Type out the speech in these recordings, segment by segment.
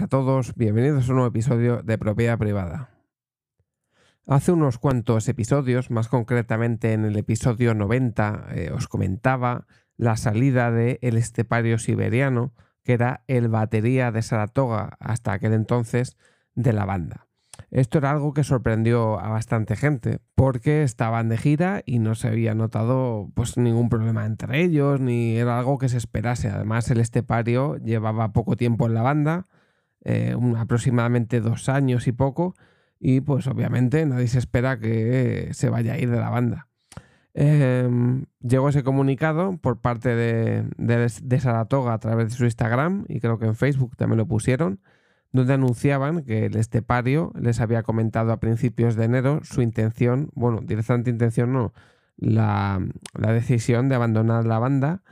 A todos, bienvenidos a un nuevo episodio de Propiedad Privada. Hace unos cuantos episodios, más concretamente en el episodio 90, eh, os comentaba la salida del el estepario siberiano, que era el batería de Saratoga hasta aquel entonces de la banda. Esto era algo que sorprendió a bastante gente, porque estaban de gira y no se había notado pues, ningún problema entre ellos, ni era algo que se esperase. Además, el estepario llevaba poco tiempo en la banda, eh, aproximadamente dos años y poco, y pues obviamente nadie se espera que se vaya a ir de la banda. Em, llegó ese comunicado por parte de, de Saratoga a través de su Instagram y creo que en Facebook también lo pusieron donde anunciaban que el estepario les había comentado a principios de enero su intención, bueno, directamente intención no, la, decisión de abandonar la banda.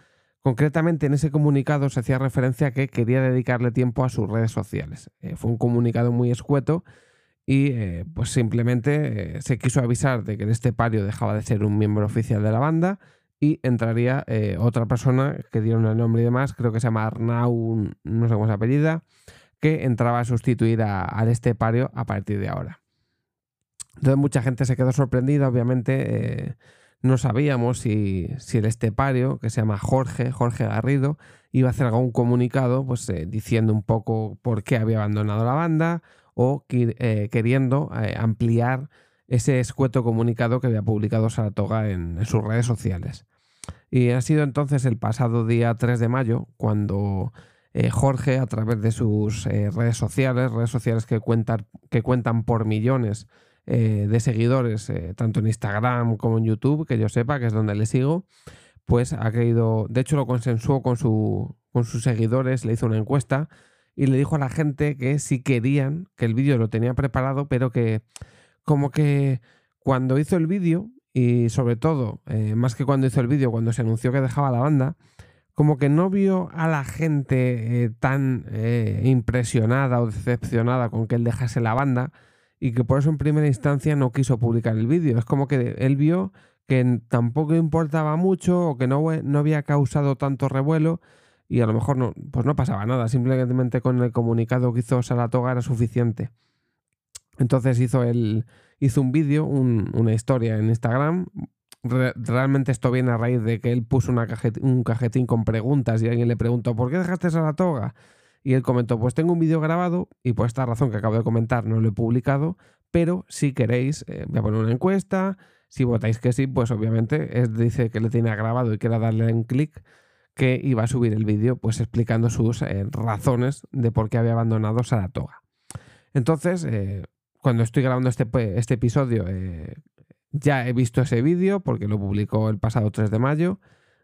Concretamente en ese comunicado se hacía referencia a que quería dedicarle tiempo a sus redes sociales. Eh, fue un comunicado muy escueto y eh, pues simplemente eh, se quiso avisar de que el estepario dejaba de ser un miembro oficial de la banda y entraría otra persona que dieron el nombre y demás, creo que se llama Arnau, no sé cómo se apellida, que entraba a sustituir al estepario a partir de ahora. Entonces mucha gente se quedó sorprendida, obviamente no sabíamos si, el estepario, que se llama Jorge, Jorge Garrido, iba a hacer algún comunicado pues, eh, diciendo un poco por qué había abandonado la banda o eh, queriendo ampliar ese escueto comunicado que había publicado Saratoga en, en sus redes sociales. Y ha sido entonces el pasado día 3 de mayo cuando eh, Jorge a través de sus eh, redes sociales, redes sociales que cuentan, que cuentan por millones eh, de seguidores, tanto en Instagram como en YouTube, que yo sepa que es donde le sigo, pues ha querido, de hecho lo consensuó con, su, con sus seguidores, le hizo una encuesta y le dijo a la gente que si querían, que el vídeo lo tenía preparado, pero que como que cuando hizo el vídeo, y sobre todo, más que cuando hizo el vídeo, cuando se anunció que dejaba la banda, como que no vio a la gente eh, tan eh, impresionada o decepcionada con que él dejase la banda y que por eso en primera instancia no quiso publicar el vídeo. Es como que él vio que tampoco importaba mucho o que no, no había causado tanto revuelo y a lo mejor no, pues no pasaba nada, simplemente con el comunicado que hizo Saratoga era suficiente. Entonces hizo, el, hizo un vídeo, una historia en Instagram realmente esto viene a raíz de que él puso un cajetín con preguntas y alguien le preguntó, ¿por qué dejaste a la toga? Y él comentó, pues tengo un vídeo grabado y por esta razón que acabo de comentar no lo he publicado, pero si queréis, eh, voy a poner una encuesta, si votáis que sí, pues obviamente es, dice que le tiene grabado y quiera darle un clic que iba a subir el vídeo pues explicando sus eh, razones de por qué había abandonado Saratoga. Entonces, eh, cuando estoy grabando este, este episodio, ya he visto ese vídeo porque lo publicó el pasado 3 de mayo,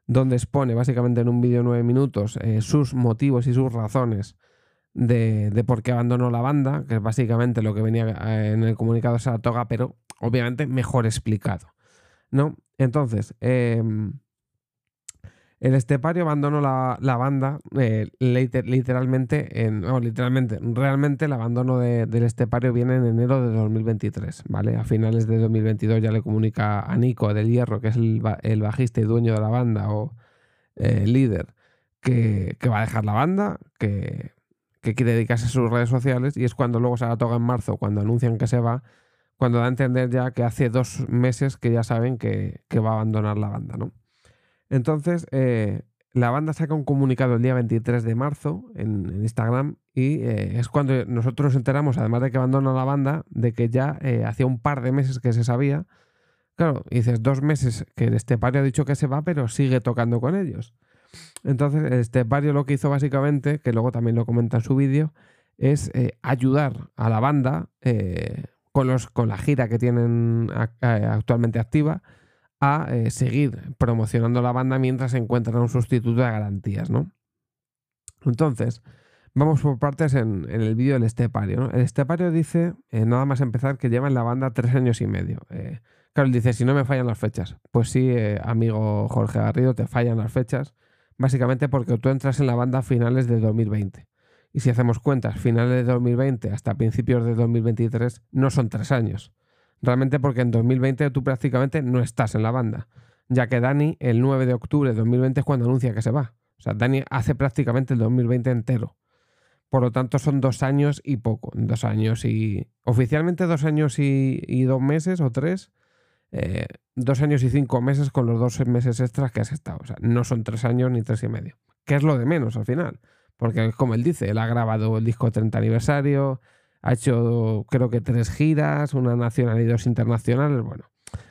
donde expone básicamente en un vídeo de 9 minutos eh, sus motivos y sus razones de, por qué abandonó la banda, que es básicamente lo que venía eh, en el comunicado de Saratoga, pero obviamente mejor explicado. ¿no? Entonces, em, el Estepario abandonó la, banda eh, literalmente, en, no, literalmente, realmente el abandono del Estepario viene en enero de 2023, ¿vale? A finales de 2022 ya le comunica a Nico del Hierro, que es el, bajista y dueño de la banda o eh, líder, que, va a dejar la banda, que, quiere dedicarse a sus redes sociales y es cuando luego se la toga en marzo, cuando anuncian que se va, cuando da a entender ya que hace dos meses que ya saben que, que va a abandonar la banda, ¿no? Entonces, eh, la banda saca un comunicado el día 23 de marzo en, Instagram y eh, es cuando nosotros nos enteramos, además de que abandona la banda, de que ya eh, hacía un par de meses que se sabía. Claro, dices dos meses que el Estepario ha dicho que se va, pero sigue tocando con ellos. Entonces, el Estepario lo que hizo básicamente, que luego también lo comenta en su vídeo, es ayudar a la banda con, los, con la gira que tienen actualmente activa a eh, seguir promocionando la banda mientras se encuentra un sustituto de garantías, ¿no? Entonces, vamos por partes en, el vídeo del estepario. El estepario dice, eh, nada más empezar, que lleva en la banda tres años y medio. Eh, claro, él dice, si no me fallan las fechas. Pues sí, amigo Jorge Garrido, te fallan las fechas, básicamente porque tú entras en la banda a finales de 2020. Y si hacemos cuentas, finales de 2020 hasta principios de 2023, no son tres años Realmente porque en 2020 tú prácticamente no estás en la banda, ya que Dani el 9 de octubre de 2020 es cuando anuncia que se va. O sea, Dani hace prácticamente el 2020 entero. Por lo tanto, son dos años y poco. Dos años y. Oficialmente dos años y, dos meses o tres. Eh, dos años y cinco meses con los dos meses extras que has estado. O sea, no son tres años ni tres y medio. Que es lo de menos al final. Porque, como él dice, él ha grabado el disco 30 aniversario, ha hecho creo que tres giras, una nacional y dos internacionales. Bueno,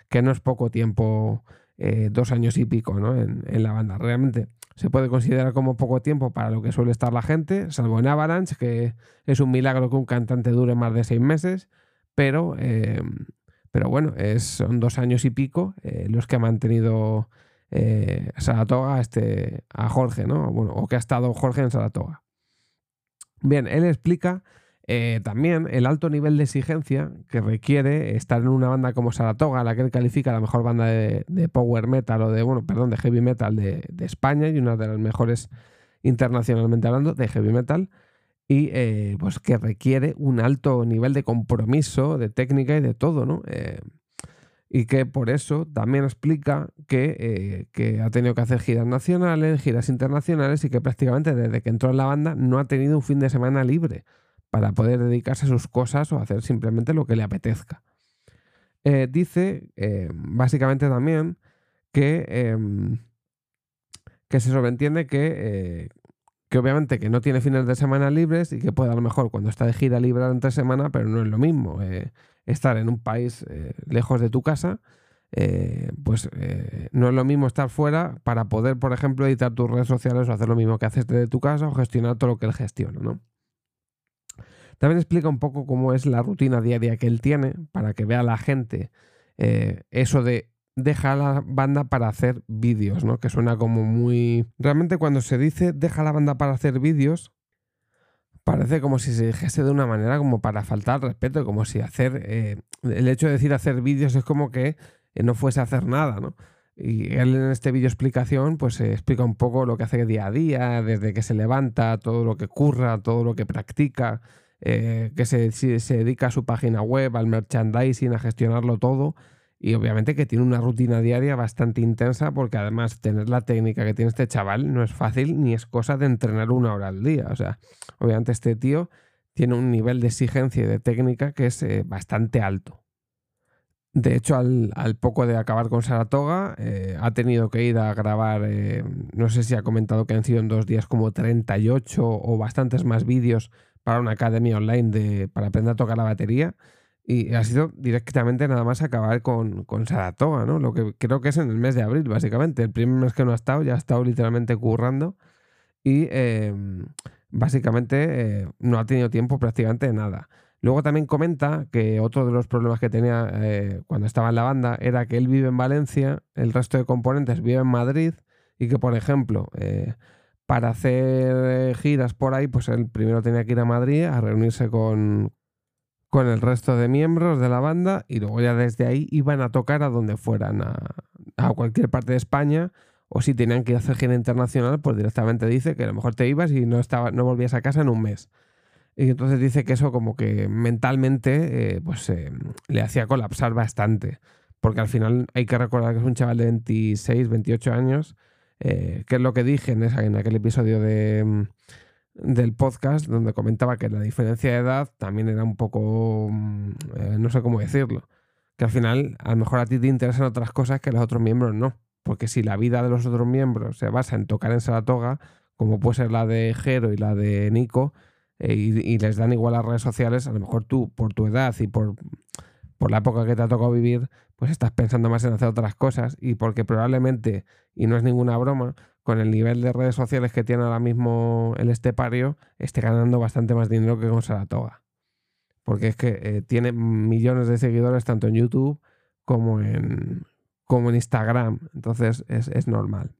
que no es poco tiempo, eh, dos años y pico, ¿no? En, la banda. Realmente se puede considerar como poco tiempo para lo que suele estar la gente, salvo en Avalanche, que es un milagro que un cantante dure más de seis meses, pero, eh, pero bueno, son dos años y pico eh, los que ha mantenido Saratoga este, a Jorge, ¿no? Bueno, o que ha estado Jorge en Saratoga. Bien, él explica eh, también el alto nivel de exigencia que requiere estar en una banda como Saratoga, la que él califica la mejor banda de, power metal o de, bueno, perdón, de heavy metal de, España y una de las mejores internacionalmente hablando de heavy metal y eh, pues que requiere un alto nivel de compromiso, de técnica y de todo, ¿no? Eh, y que por eso también explica que, que, ha tenido que hacer giras nacionales, giras internacionales y que prácticamente desde que entró en la banda no ha tenido un fin de semana libre para poder dedicarse a sus cosas o hacer simplemente lo que le apetezca. Eh, dice eh, básicamente también que, em, que se sobreentiende que, eh, que obviamente que no tiene fines de semana libres y que puede a lo mejor cuando está de gira libre entre semana, pero no es lo mismo estar en un país lejos de tu casa. pues no es lo mismo estar fuera para poder, por ejemplo, editar tus redes sociales o hacer lo mismo que haces desde tu casa o gestionar todo lo que él gestiona, ¿no? También explica un poco cómo es la rutina diaria que él tiene para que vea la gente eh, eso de deja la banda para hacer vídeos, ¿no? Que suena como muy... Realmente cuando se dice deja la banda para hacer vídeos, parece como si se dijese de una manera como para faltar respeto, como si hacer... Eh, el hecho de decir hacer vídeos es como que eh, no fuese hacer nada, ¿no? Y él en este vídeo explicación pues explica un poco lo que hace día a día, desde que se levanta, todo lo que curra, todo lo que practica, eh, que se, se, dedica a su página web, al merchandising, a gestionarlo todo. Y obviamente que tiene una rutina diaria bastante intensa porque además tener la técnica que tiene este chaval no es fácil ni es cosa de entrenar una hora al día. O sea, obviamente este tío tiene un nivel de exigencia y de técnica que es eh, bastante alto. De hecho, al, poco de acabar con Saratoga, eh, ha tenido que ir a grabar, no sé si ha comentado que han sido en dos días como 38 o bastantes más vídeos para una academia online de, para aprender a tocar la batería. Y ha sido directamente nada más acabar con, con Saratoga, ¿no? Lo que creo que es en el mes de abril, básicamente. El primer mes que no ha estado, ya ha estado literalmente currando. Y em, básicamente eh, no ha tenido tiempo prácticamente nada. Luego también comenta que otro de los problemas que tenía eh, cuando estaba en la banda era que él vive en Valencia, el resto de componentes vive en Madrid y que, por ejemplo, eh, para hacer giras por ahí, pues él primero tenía que ir a Madrid a reunirse con, con el resto de miembros de la banda y luego ya desde ahí iban a tocar a donde fueran, a, cualquier parte de España o si tenían que hacer gira internacional, pues directamente dice que a lo mejor te ibas y no, estaba, no volvías a casa en un mes. Y entonces dice que eso como que mentalmente eh, pues eh, le hacía colapsar bastante. Porque al final hay que recordar que es un chaval de 26, 28 años eh, que es lo que dije en, en aquel episodio de, mm, del podcast, donde comentaba que la diferencia de edad también era un poco, mm, eh, no sé cómo decirlo, que al final a lo mejor a ti te interesan otras cosas que los otros miembros no, porque si la vida de los otros miembros se basa en tocar en Saratoga, como puede ser la de Jero y la de Nico, eh, y, y, les dan igual las redes sociales, a lo mejor tú, por tu edad y por, por la época que te ha tocado vivir, pues estás pensando más en hacer otras cosas y porque probablemente, y no es ninguna broma, con el nivel de redes sociales que tiene ahora mismo el estepario, esté ganando bastante más dinero que con Saratoga. Porque es que eh, tiene millones de seguidores tanto en YouTube como en, como en Instagram. Entonces es, normal.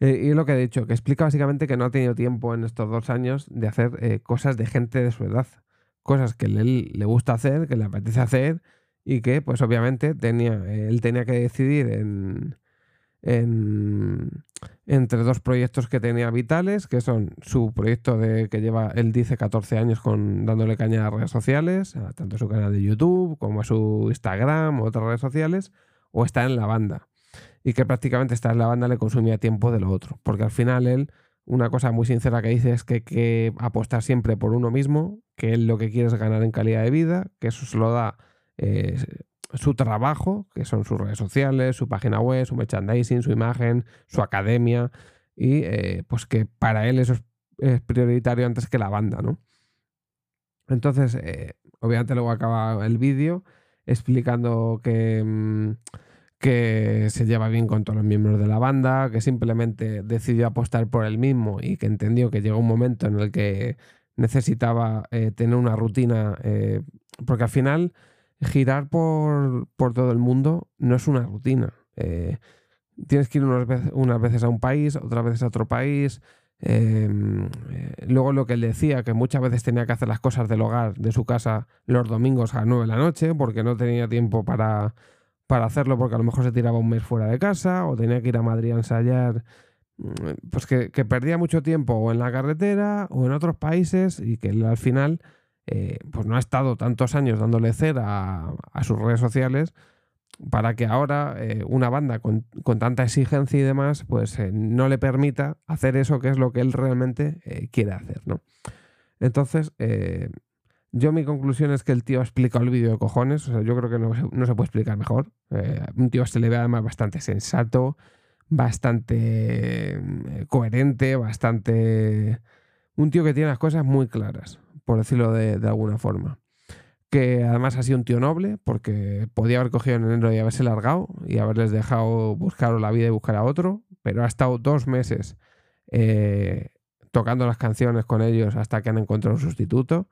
Eh, y lo que he dicho, que explica básicamente que no ha tenido tiempo en estos dos años de hacer eh, cosas de gente de su edad. Cosas que él le gusta hacer, que le apetece hacer y que pues obviamente tenía, él tenía que decidir en, entre dos proyectos que tenía vitales, que son su proyecto de que lleva, él dice 14 años con dándole caña a redes sociales, tanto su canal de YouTube como a su Instagram o otras redes sociales, o está en la banda. Y que prácticamente estar en la banda le consumía tiempo de lo otro, porque al final él, una cosa muy sincera que dice es que hay que apostar siempre por uno mismo, que él lo que quiere es ganar en calidad de vida, que eso se lo da eh, su trabajo, que son sus redes sociales, su página web, su merchandising, su imagen, su academia, y eh, pues que para él eso es, prioritario antes que la banda, ¿no? Entonces, eh, obviamente luego acaba el vídeo explicando que... Mm, que se lleva bien con todos los miembros de la banda, que simplemente decidió apostar por él mismo y que entendió que llegó un momento en el que necesitaba tener una rutina, porque al final girar por, todo el mundo no es una rutina. Eh, tienes que ir unas veces, unas veces, a un país, otras veces a otro país. Em, luego lo que él decía, que muchas veces tenía que hacer las cosas del hogar, de su casa, los domingos a las 9 de la noche, porque no tenía tiempo para para hacerlo porque a lo mejor se tiraba un mes fuera de casa o tenía que ir a Madrid a ensayar, mm, pues que, perdía mucho tiempo o en la carretera o en otros países y que al final eh, pues no ha estado tantos años dándole cera a, sus redes sociales para que ahora eh, una banda con, tanta exigencia y demás pues eh, no le permita hacer eso que es lo que él realmente quiere hacer, ¿no? Entonces, yo mi conclusión es que el tío ha explicado el vídeo de cojones, o sea, yo creo que no, se puede explicar mejor. Un tío se le ve además bastante sensato, bastante coherente, bastante... Un tío que tiene las cosas muy claras, por decirlo de, alguna forma. Que además ha sido un tío noble, porque podía haber cogido en enero y haberse largado y haberles dejado buscar la vida y buscar a otro, pero ha estado dos meses eh, tocando las canciones con ellos hasta que han encontrado un sustituto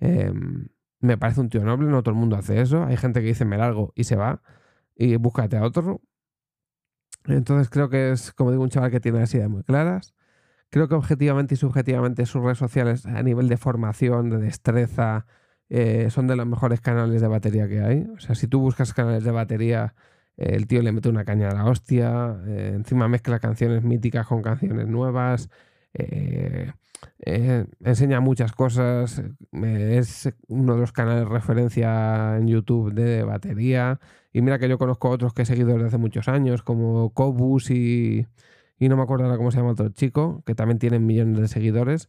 Em, me parece un tío noble, no todo el mundo hace eso. Hay gente que dice me largo y se va y búscate a otro. Entonces creo que es, como digo, un chaval que tiene las ideas muy claras. Creo que objetivamente y subjetivamente sus redes sociales a nivel de formación, de destreza, eh, son de los mejores canales de batería que hay. O sea, si tú buscas canales de batería, eh, el tío le mete una caña a la hostia, eh, encima mezcla canciones míticas con canciones nuevas. Enseña muchas cosas, es uno de los canales de referencia en YouTube de batería. Y mira que yo conozco otros que he seguido desde hace muchos años, como Cobus y, y no me acuerdo ahora cómo se llama otro chico, que también tienen millones de seguidores.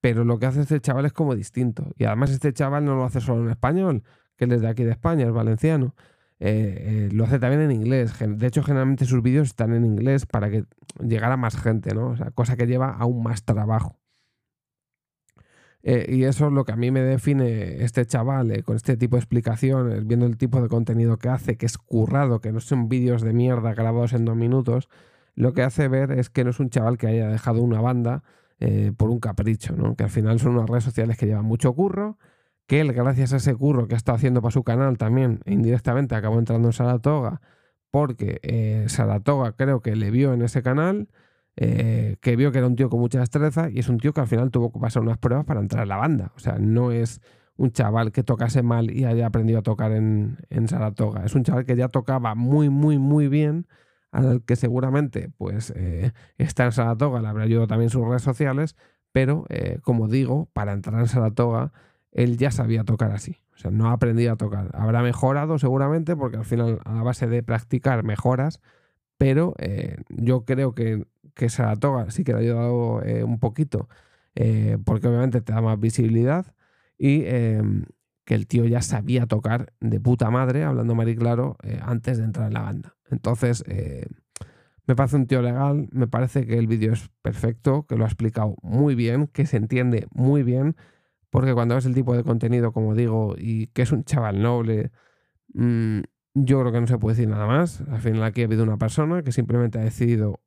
Pero lo que hace este chaval es como distinto. Y además este chaval no lo hace solo en español, que es de aquí de España, es valenciano. Eh, lo hace también en inglés. De hecho, generalmente sus vídeos están en inglés para que llegara más gente, ¿no? O sea, cosa que lleva aún más trabajo. Eh, y eso es lo que a mí me define este chaval eh, con este tipo de explicaciones, viendo el tipo de contenido que hace, que es currado, que no son vídeos de mierda grabados en dos minutos. Lo que hace ver es que no es un chaval que haya dejado una banda eh, por un capricho, ¿no? que al final son unas redes sociales que llevan mucho curro, que él, gracias a ese curro que estado haciendo para su canal también, indirectamente acabó entrando en Saratoga, porque Saratoga creo que le vio en ese canal eh, que vio que era un tío con mucha destreza y es un tío que al final tuvo que pasar unas pruebas para entrar a la banda. O sea, no es un chaval que tocase mal y haya aprendido a tocar en, Saratoga. Es un chaval que ya tocaba muy, muy, muy bien, al que seguramente pues eh, está en Saratoga, le habrá ayudado también sus redes sociales, pero eh, como digo, para entrar en Saratoga, él ya sabía tocar así. O sea, no ha aprendido a tocar. Habrá mejorado seguramente, porque al final a base de practicar mejoras, pero yo creo que que Saratoga sí que le ha ayudado eh, un poquito, eh, porque obviamente te da más visibilidad y que el tío ya sabía tocar de puta madre, hablando Mari Claro, eh, antes de entrar en la banda. Entonces, me parece un tío legal, me parece que el vídeo es perfecto, que lo ha explicado muy bien, que se entiende muy bien, porque cuando ves el tipo de contenido, como digo, y que es un chaval noble, mm, yo creo que no se puede decir nada más. Al final aquí ha habido una persona que simplemente ha decidido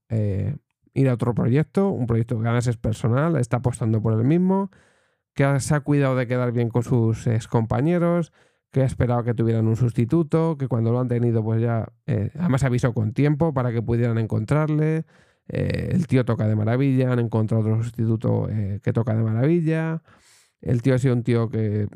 ir a otro proyecto, un proyecto que además es personal, está apostando por el mismo, que se ha cuidado de quedar bien con sus ex compañeros, que ha esperado que tuvieran un sustituto, que cuando lo han tenido pues ya, eh, además avisó con tiempo para que pudieran encontrarle, eh, el tío toca de maravilla, han encontrado otro sustituto eh, que toca de maravilla, el tío ha sido un tío que,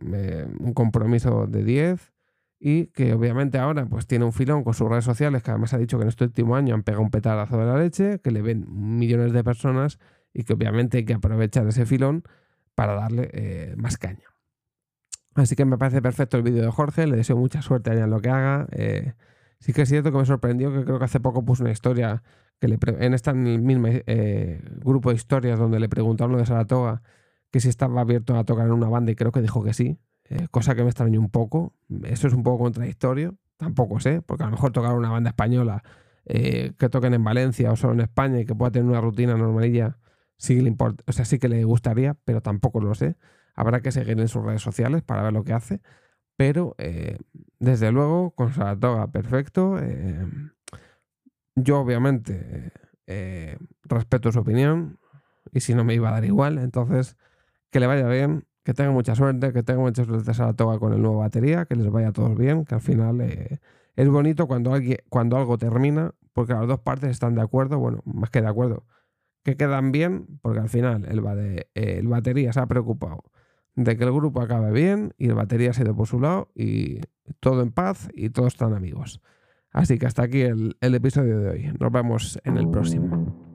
un compromiso de 10, y que obviamente ahora pues tiene un filón con sus redes sociales, que además ha dicho que en este último año han pegado un petarazo de la leche, que le ven millones de personas y que obviamente hay que aprovechar ese filón para darle más caña. Así que me parece perfecto el vídeo de Jorge, le deseo mucha suerte en lo que haga. Eh, sí que es cierto que me sorprendió que creo que hace poco puso una historia que le en este mismo eh, grupo de historias donde le preguntaron de Saratoga que si estaba abierto a tocar en una banda y creo que dijo que sí, eh, cosa que me extrañó un poco. Eso es un poco contradictorio, tampoco sé, porque a lo mejor tocar una banda española eh, que toquen en Valencia o solo en España y que pueda tener una rutina normalilla, sí le importa, o sea, sí que le gustaría, pero tampoco lo sé. Habrá que seguir en sus redes sociales para ver lo que hace. Pero eh, desde luego, con Saratoga, perfecto. yo obviamente respeto su opinión y si no me iba a dar igual, entonces que le vaya bien, que tenga mucha suerte, que tenga mucha suerte Saratoga con el nuevo batería, que les vaya a todos bien, que al final eh, es bonito cuando, alguien, cuando algo termina, porque las dos partes están de acuerdo, bueno, más que de acuerdo, que quedan bien, porque al final el batería se ha preocupado de que el grupo acabe bien y el batería se ido por su lado y todo en paz y todos están amigos. Así que hasta aquí el, el episodio de hoy. Nos vemos en el próximo.